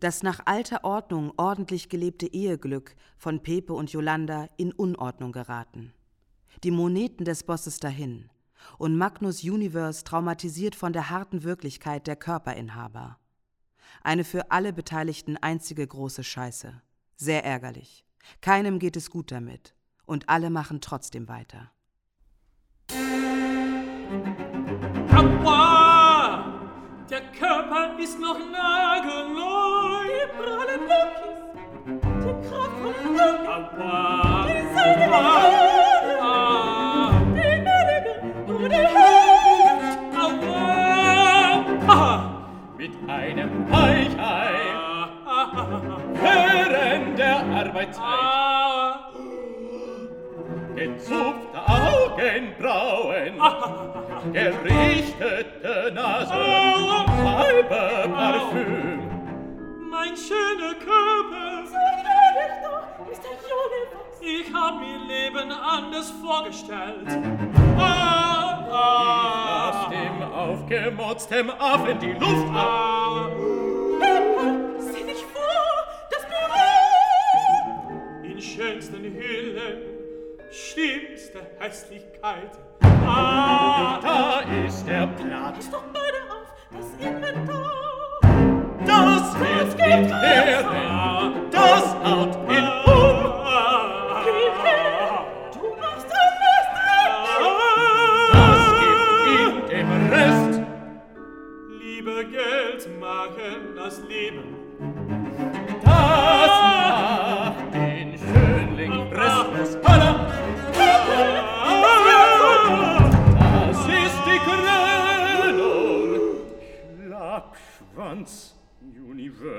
Das nach alter Ordnung ordentlich gelebte Eheglück von Pepe und Jolanda in Unordnung geraten. Die Moneten des Bosses dahin und Magnus Universe traumatisiert von der harten Wirklichkeit der Körperinhaber. Eine für alle Beteiligten einzige große Scheiße. Sehr ärgerlich. Keinem geht es gut damit. Und alle machen trotzdem weiter. Aua! Der Körper ist noch nagelneu. Die prallen Lockis, die kraftvollen Locken, Aua! die Haare, Ah! die Melligen und die Höhen. Aua! Ah! Mit einem Weichei während der Arbeitszeit. Gezupfte Augenbrauen, gerichtete Nase, halbe Parfüm. Mein schöner Körper! Sei gnädig doch, Mr. Universe. Ich hab mir Leben anders vorgestellt. Ah! Lass Ah! dem aufgemotztem Affen die Luft ab. Ah! Sieh dich vor, das Büro. In schönsten Hüllen, schlimmste Hässlichkeit. Ah! Da ist der Platz, Pass doch lebt er das Haut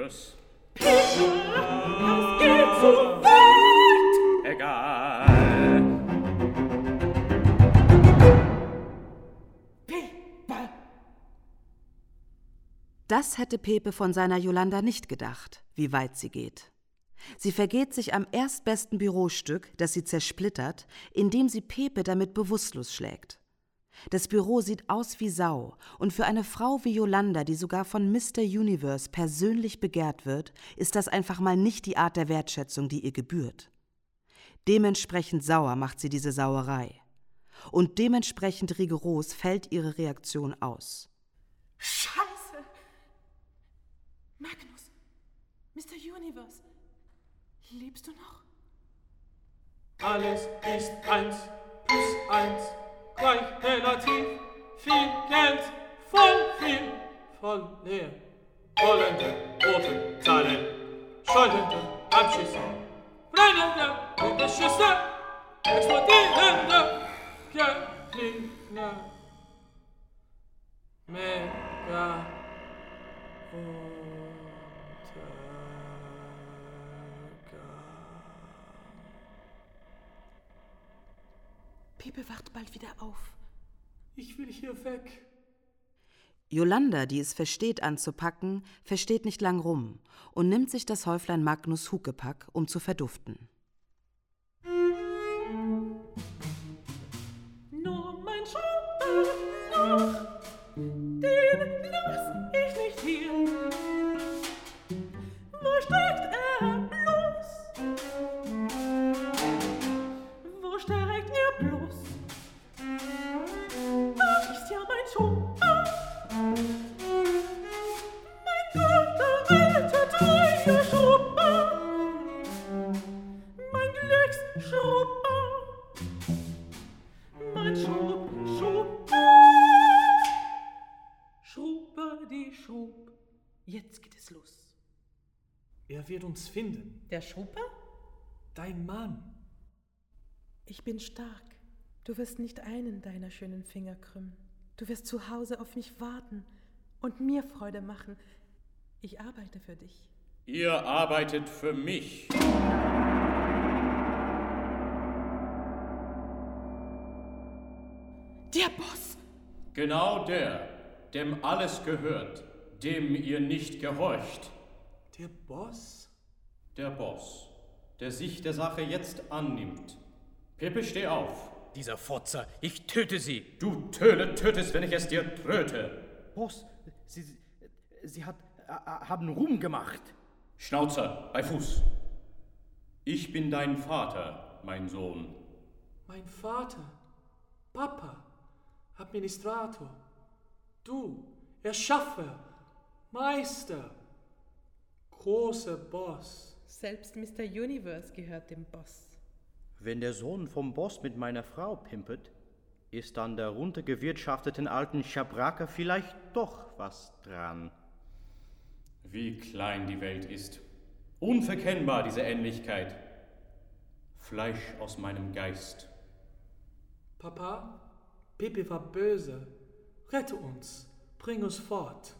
Universe. Das geht zu weit. Egal. Pepper. Das hätte Pepe von seiner Jolanda nicht gedacht, wie weit sie geht. Sie vergeht sich am erstbesten Bürostück, das sie zersplittert, indem sie Pepe damit bewusstlos schlägt. Das Büro sieht aus wie Sau, und für eine Frau wie Jolanda, die sogar von Mr. Universe persönlich begehrt wird, ist das einfach mal nicht die Art der Wertschätzung, die ihr gebührt. Dementsprechend sauer macht sie diese Sauerei. Und dementsprechend rigoros fällt ihre Reaktion aus. Scheiße. Magnus, Mr. Universe, lebst du noch? Alles ist eins plus eins gleich relativ. Viel Geld, voll viel, voll leer. Rollende rote Zahlen, scheunende Abschüsse, brennende Unterschüsse, explodierende Gegner. Mega Untergang. Pepe wacht bald wieder auf. Ich will hier weg. Jolanda, die es versteht anzupacken, versteht nicht lang rum und nimmt sich das Häuflein Magnus Huckepack, um zu verduften. Nur mein Schuppen noch, den Er wird uns finden. Der Schupper? Dein Mann. Ich bin stark. Du wirst nicht einen deiner schönen Finger krümmen. Du wirst zu Hause auf mich warten und mir Freude machen. Ich arbeite für dich. Ihr arbeitet für mich. Der Boss! Genau der, dem alles gehört, dem ihr nicht gehorcht. Der Boss? Der Boss, der sich der Sache jetzt annimmt. Pepe, steh auf. Dieser Fotzer, ich töte sie. Du Töle tötest, wenn ich es dir tröte. Boss, Sie, Sie hat, äh, haben Ruhm gemacht. Schnauzer, bei Fuß. Ich bin dein Vater, mein Sohn. Mein Vater, Papa, Administrator, du, Erschaffer, Meister, großer Boss. Selbst Mr. Universe gehört dem Boss. Wenn der Sohn vom Boss mit meiner Frau pimpet, ist an der runtergewirtschafteten alten Schabraka vielleicht doch was dran. Wie klein die Welt ist. Unverkennbar diese Ähnlichkeit. Fleisch aus meinem Geist. Papa, Pipi war böse. Rette uns, bring uns fort.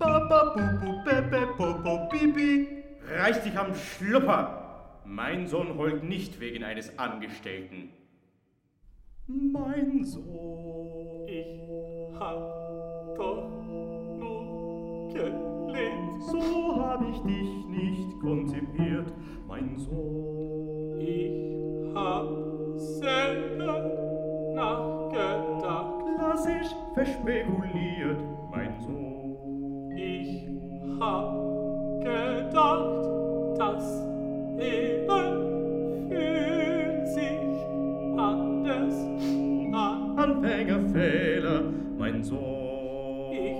Papa, Pupu, Pepe, Popo, Pipi. Reiß dich am Schlupper. Mein Sohn heult nicht wegen eines Angestellten. Mein Sohn. Ich hab doch nur gelebt. So hab ich dich nicht konzipiert, mein Sohn. Ich hab selber nachgedacht. Klassisch verspekuliert, hab gedacht, das Leben fühlt sich anders an. Anfängerfehler, mein Sohn. Ich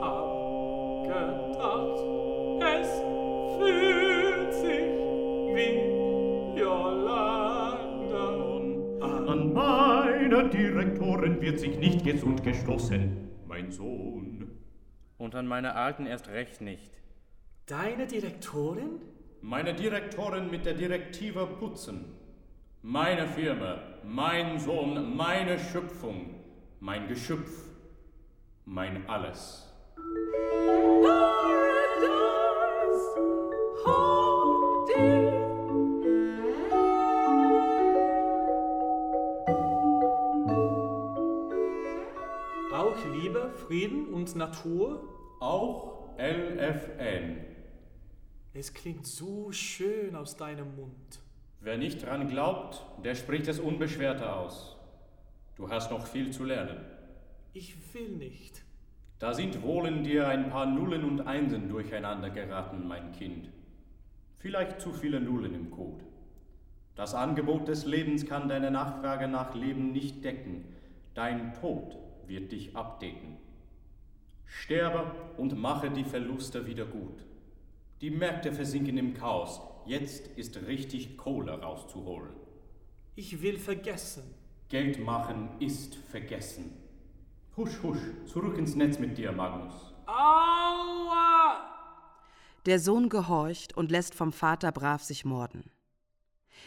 hab gedacht, es fühlt sich wie Jolanda an. An meiner Direktorin wird sich nicht gesund gestoßen, mein Sohn. Und an meiner alten erst recht nicht. Deine Direktorin? Meine Direktorin mit der Direktive putzen. Meine Firma, mein Sohn, meine Schöpfung, mein Geschöpf, mein Alles. Frieden und Natur? Auch LFN. Es klingt so schön aus deinem Mund. Wer nicht dran glaubt, der spricht es unbeschwerter aus. Du hast noch viel zu lernen. Ich will nicht. Da sind wohl in dir ein paar Nullen und Einsen durcheinander geraten, mein Kind. Vielleicht zu viele Nullen im Code. Das Angebot des Lebens kann deine Nachfrage nach Leben nicht decken. Dein Tod wird dich abdecken. Sterbe und mache die Verluste wieder gut. Die Märkte versinken im Chaos. Jetzt ist richtig Kohle rauszuholen. Ich will vergessen. Geld machen ist vergessen. Husch, husch, zurück ins Netz mit dir, Magnus. Aua! Der Sohn gehorcht und lässt vom Vater brav sich morden.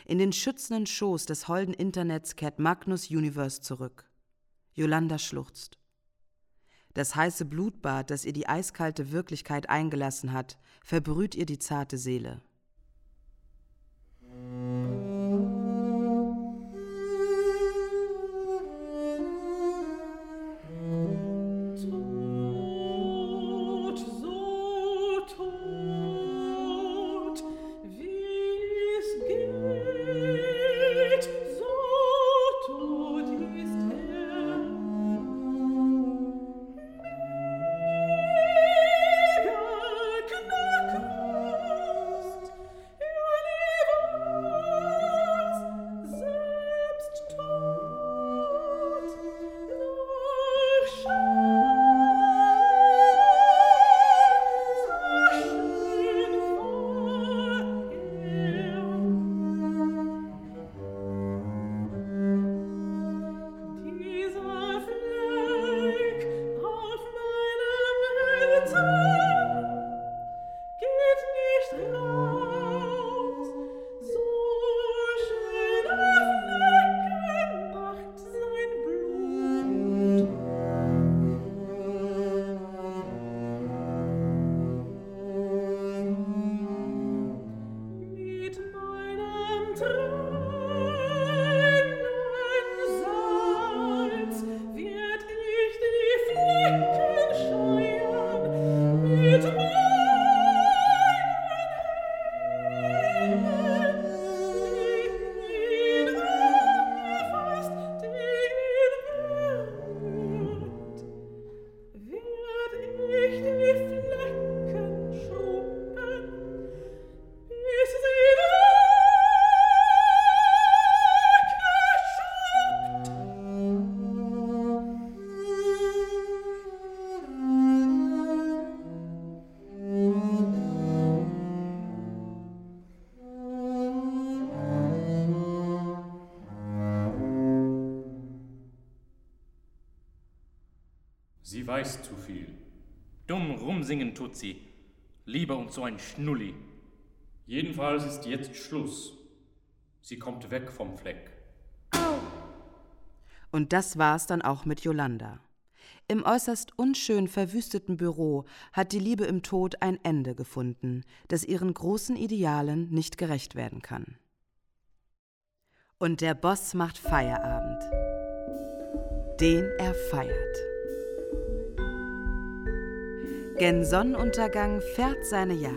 In den schützenden Schoß des holden Internets kehrt Magnus Universe zurück. Yolanda schluchzt. Das heiße Blutbad, das ihr die eiskalte Wirklichkeit eingelassen hat, verbrüht ihr die zarte Seele. Weiß zu viel. Dumm rumsingen tut sie. Lieber und so ein Schnulli. Jedenfalls ist jetzt Schluss. Sie kommt weg vom Fleck. Und das war's dann auch mit Yolanda. Im äußerst unschön verwüsteten Büro hat die Liebe im Tod ein Ende gefunden, das ihren großen Idealen nicht gerecht werden kann. Und der Boss macht Feierabend. Den er feiert. Gen Sonnenuntergang fährt seine Yacht.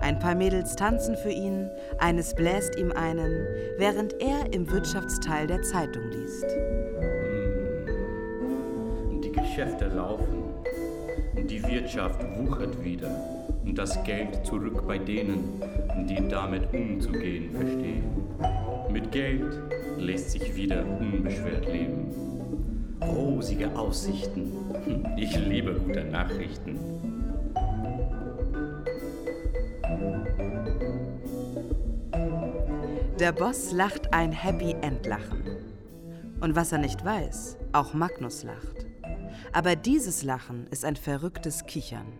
Ein paar Mädels tanzen für ihn, eines bläst ihm einen, während er im Wirtschaftsteil der Zeitung liest. Die Geschäfte laufen, die Wirtschaft wuchert wieder und das Geld zurück bei denen, die damit umzugehen verstehen. Mit Geld lässt sich wieder unbeschwert leben. Rosige Aussichten. Ich liebe gute Nachrichten. Der Boss lacht ein Happy End Lachen. Und was er nicht weiß, auch Magnus lacht. Aber dieses Lachen ist ein verrücktes Kichern.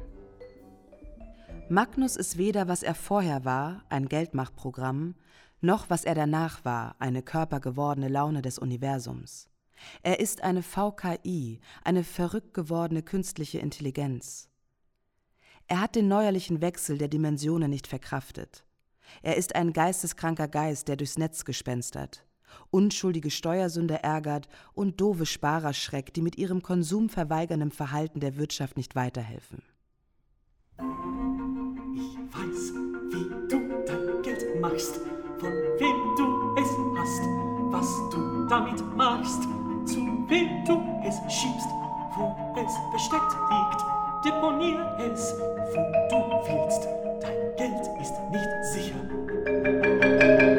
Magnus ist weder was er vorher war, ein Geldmachprogramm, noch was er danach war, eine körpergewordene Laune des Universums. Er ist eine VKI, eine verrückt gewordene künstliche Intelligenz. Er hat den neuerlichen Wechsel der Dimensionen nicht verkraftet. Er ist ein geisteskranker Geist, der durchs Netz gespenstert, unschuldige Steuersünder ärgert und doofe Sparer schreckt, die mit ihrem konsumverweigernden Verhalten der Wirtschaft nicht weiterhelfen. Ich weiß, wie du dein Geld machst, von wem du es hast, was du damit machst, zu wem du es schiebst, wo es versteckt liegt, deponier es, wo du willst. Dein Geld ist nicht sicher.